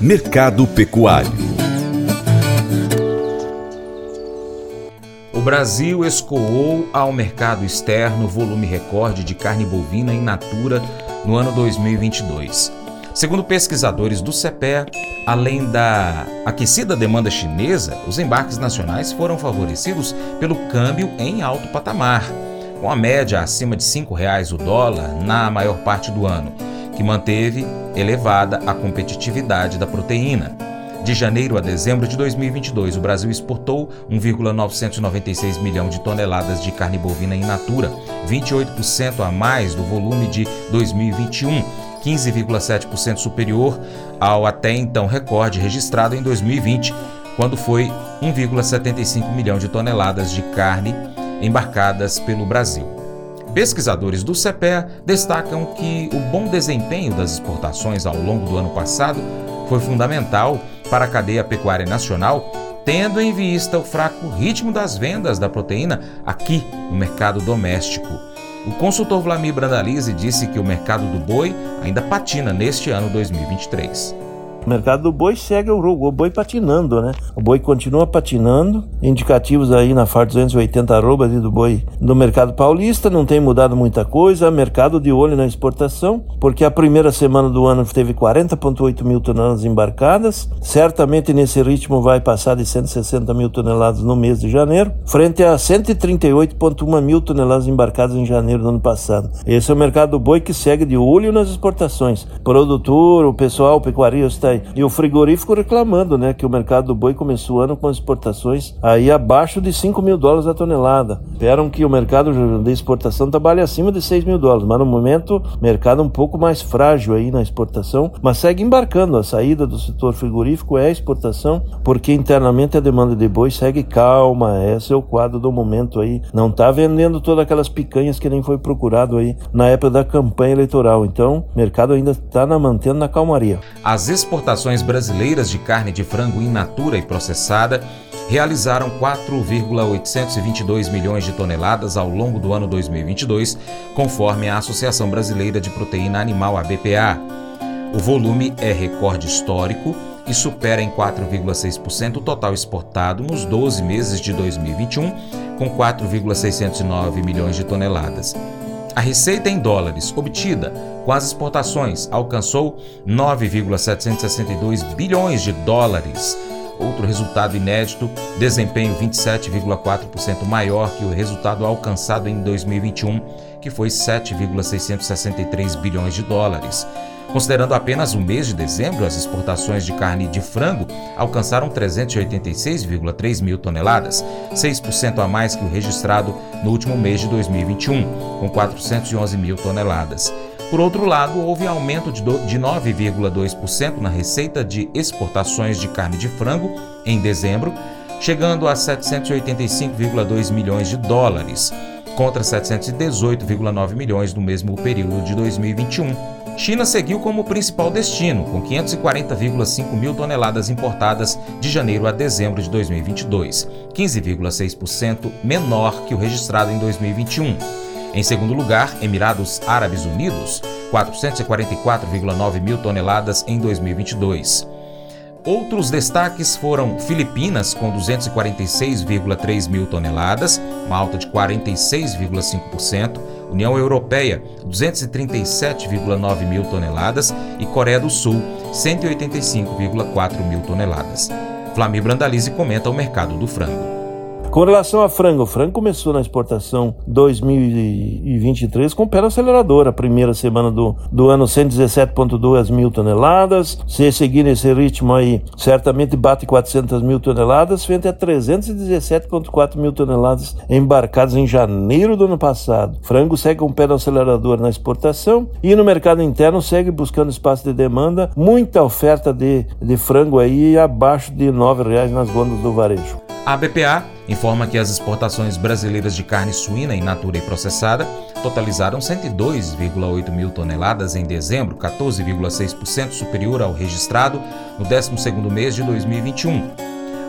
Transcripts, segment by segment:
Mercado Pecuário O Brasil escoou ao mercado externo volume recorde de carne bovina in natura no ano 2022. Segundo pesquisadores do CEPE, além da aquecida demanda chinesa, os embarques nacionais foram favorecidos pelo câmbio em alto patamar, com a média acima de R$ 5,00 o dólar na maior parte do ano, que manteve elevada a competitividade da proteína. De janeiro a dezembro de 2022, o Brasil exportou 1,996 milhão de toneladas de carne bovina in natura, 28% a mais do volume de 2021, 15,7% superior ao até então recorde registrado em 2020, quando foi 1,75 milhão de toneladas de carne embarcadas pelo Brasil. Pesquisadores do CEPE destacam que o bom desempenho das exportações ao longo do ano passado foi fundamental para a cadeia pecuária nacional, tendo em vista o fraco ritmo das vendas da proteína aqui no mercado doméstico. O consultor Vlamir Brandalize disse que o mercado do boi ainda patina neste ano 2023. O mercado do boi segue o, boi patinando, né? O boi continua patinando. Indicativos aí na FAR 280 arroba ali do boi do mercado paulista, não tem mudado muita coisa. Mercado de olho na exportação, porque a primeira semana do ano teve 40,8 mil toneladas embarcadas. Certamente nesse ritmo vai passar de 160 mil toneladas no mês de janeiro, frente a 138,1 mil toneladas embarcadas em janeiro do ano passado. Esse é o mercado do boi que segue de olho nas exportações. Produtor, o pessoal, o pecuarista E o frigorífico reclamando, né, que o mercado do boi começou o ano com exportações aí abaixo de 5 mil dólares a tonelada. Esperam que o mercado de exportação trabalhe acima de 6 mil dólares, mas no momento, mercado um pouco mais frágil aí na exportação, mas segue embarcando. A saída do setor frigorífico é a exportação, porque internamente a demanda de boi segue calma. Esse é o quadro do momento aí. Não está vendendo todas aquelas picanhas que nem foi procurado aí na época da campanha eleitoral. Então, mercado ainda está mantendo na calmaria. As exportações brasileiras de carne de frango in natura e processada realizaram 4,822 milhões de toneladas ao longo do ano 2022, conforme a Associação Brasileira de Proteína Animal, a BPA. O volume é recorde histórico e supera em 4,6% o total exportado nos 12 meses de 2021, com 4,609 milhões de toneladas. A receita em dólares obtida com as exportações alcançou 9,762 bilhões de dólares. Outro resultado inédito, desempenho 27,4% maior que o resultado alcançado em 2021, que foi 7,663 bilhões de dólares. Considerando apenas o mês de dezembro, as exportações de carne de frango alcançaram 386,3 mil toneladas, 6% a mais que o registrado no último mês de 2021, com 411 mil toneladas. Por outro lado, houve aumento de 9,2% na receita de exportações de carne de frango em dezembro, chegando a 785,2 milhões de dólares, contra 718,9 milhões no mesmo período de 2021. China seguiu como principal destino, com 540,5 mil toneladas importadas de janeiro a dezembro de 2022, 15,6% menor que o registrado em 2021. Em segundo lugar, Emirados Árabes Unidos, 444,9 mil toneladas em 2022. Outros destaques foram Filipinas, com 246,3 mil toneladas, uma alta de 46,5%, União Europeia, 237,9 mil toneladas e Coreia do Sul, 185,4 mil toneladas. Flamir Brandalize comenta o mercado do frango. Com relação a frango, o frango começou na exportação 2023 com pé acelerador. A primeira semana do, do ano, 117,2 mil toneladas. Se seguir nesse ritmo aí, certamente bate 400 mil toneladas, frente a 317,4 mil toneladas embarcadas em janeiro do ano passado. Frango segue com pé acelerador na exportação e no mercado interno segue buscando espaço de demanda. Muita oferta de, de frango aí abaixo de R$ 9,00 nas gôndolas do varejo. A BPA informa que as exportações brasileiras de carne suína in natura e processada totalizaram 102,8 mil toneladas em dezembro, 14,6% superior ao registrado no 12º mês de 2021,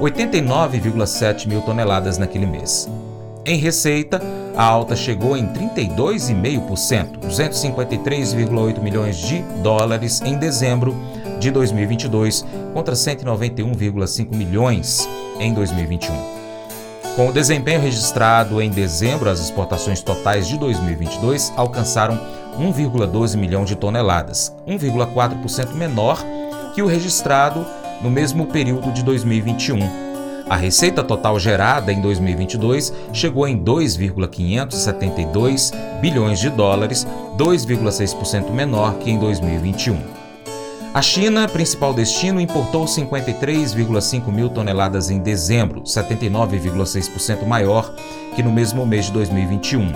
89,7 mil toneladas naquele mês. Em receita, a alta chegou em 32,5%, 253,8 milhões de dólares em dezembro, de 2022 contra 191,5 milhões em 2021. Com o desempenho registrado em dezembro, as exportações totais de 2022 alcançaram 1,12 milhão de toneladas, 1,4% menor que o registrado no mesmo período de 2021. A receita total gerada em 2022 chegou em 2,572 bilhões de dólares, 2,6% menor que em 2021. A China, principal destino, importou 53,5 mil toneladas em dezembro, 79,6% maior que no mesmo mês de 2021.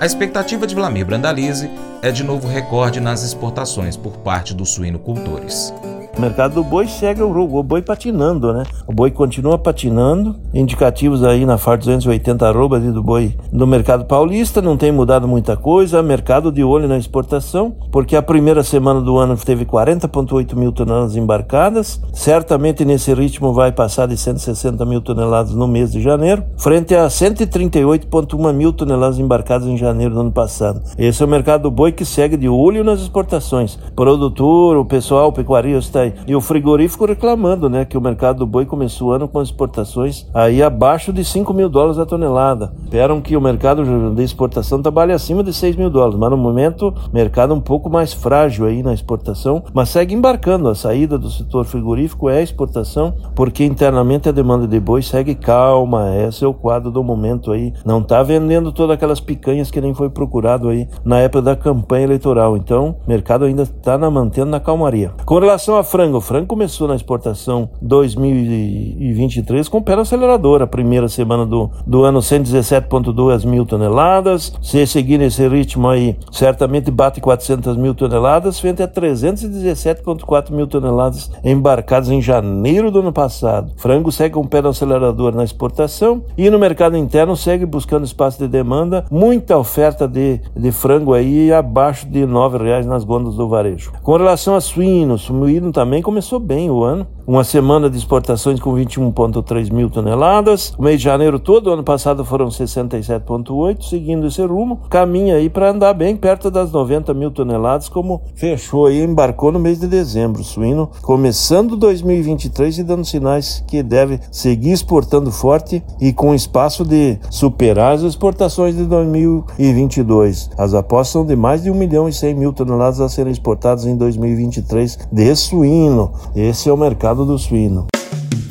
A expectativa de Vlamir Brandalize é de novo recorde nas exportações por parte dos suinocultores. Mercado do boi segue o, o boi patinando, né? O boi continua patinando. Indicativos aí na FAR 280 arroba do boi do mercado paulista, não tem mudado muita coisa. Mercado de olho na exportação, porque a primeira semana do ano teve 40,8 mil toneladas embarcadas. Certamente nesse ritmo vai passar de 160 mil toneladas no mês de janeiro, frente a 138,1 mil toneladas embarcadas em janeiro do ano passado. Esse é o mercado do boi que segue de olho nas exportações. Produtor, o pessoal, o pecuarista e o frigorífico reclamando, né, que o mercado do boi começou o ano com exportações aí abaixo de 5 mil dólares a tonelada. Esperam que o mercado de exportação trabalhe acima de 6 mil dólares, mas no momento, mercado um pouco mais frágil aí na exportação, mas segue embarcando. A saída do setor frigorífico é a exportação, porque internamente a demanda de boi segue calma. Esse é o quadro do momento aí. Não está vendendo todas aquelas picanhas que nem foi procurado aí na época da campanha eleitoral. Então, mercado ainda está mantendo na calmaria. Com relação a frango. O frango começou na exportação 2023 com pé no acelerador. A primeira semana do, do ano, 117,2 mil toneladas. Se seguir nesse ritmo aí, certamente bate 400 mil toneladas, frente a 317,4 mil toneladas embarcadas em janeiro do ano passado. Frango segue com pé no acelerador na exportação e no mercado interno segue buscando espaço de demanda. Muita oferta de, de frango aí abaixo de R$ reais nas gôndolas do varejo. Com relação a suíno, suíno também também começou bem o ano. Uma semana de exportações com 21,3 mil toneladas. O mês de janeiro todo, ano passado foram 67,8, seguindo esse rumo. Caminha aí para andar bem perto das 90 mil toneladas, como fechou e embarcou no mês de dezembro. Suíno começando 2023 e dando sinais que deve seguir exportando forte e com espaço de superar as exportações de 2022. As apostas são de mais de 1 milhão e 100 mil toneladas a serem exportadas em 2023 de suíno. Esse é o mercado do suíno.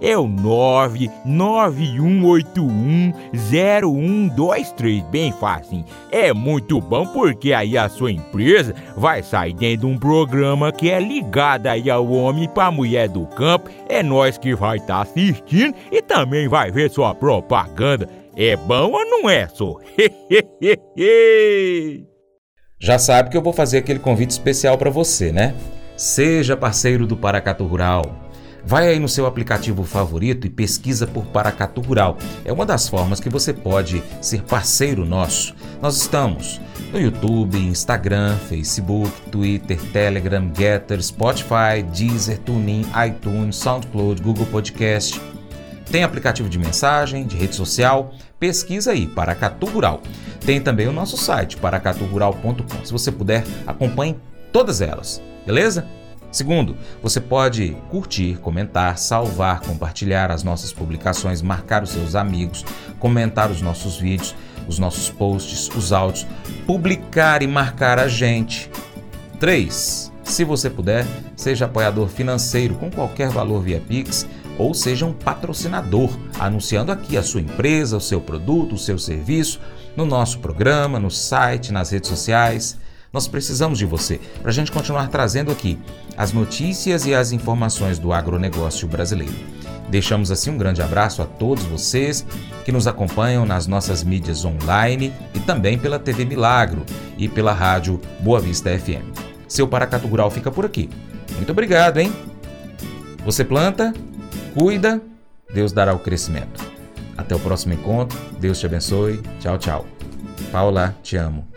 é o 991810123. Bem fácil. É muito bom porque aí a sua empresa vai sair dentro de um programa que é ligado aí ao homem para mulher do campo. É nós que vai estar tá assistindo e também vai ver sua propaganda. É bom ou não é, só? Já sabe que eu vou fazer aquele convite especial para você, né? Seja parceiro do Paracato Rural. Vai aí no seu aplicativo favorito e pesquisa por Paracatu Rural. É uma das formas que você pode ser parceiro nosso. Nós estamos no YouTube, Instagram, Facebook, Twitter, Telegram, Getter, Spotify, Deezer, TuneIn, iTunes, SoundCloud, Google Podcast. Tem aplicativo de mensagem, de rede social. Pesquisa aí, Paracatu Rural. Tem também o nosso site, paracaturural.com. Se você puder, acompanhe todas elas, beleza? Segundo, você pode curtir, comentar, salvar, compartilhar as nossas publicações, marcar os seus amigos, comentar os nossos vídeos, os nossos posts, os áudios, publicar e marcar a gente. 3. Se você puder, seja apoiador financeiro com qualquer valor via Pix ou seja um patrocinador, anunciando aqui a sua empresa, o seu produto, o seu serviço, no nosso programa, no site, nas redes sociais. Nós precisamos de você para a gente continuar trazendo aqui as notícias e as informações do agronegócio brasileiro. Deixamos assim um grande abraço a todos vocês que nos acompanham nas nossas mídias online e também pela TV Milagro e pela rádio Boa Vista FM. Seu Paracatu Rural fica por aqui. Muito obrigado, hein? Você planta, cuida, Deus dará o crescimento. Até o próximo encontro. Deus te abençoe. Tchau, tchau. Paula, te amo.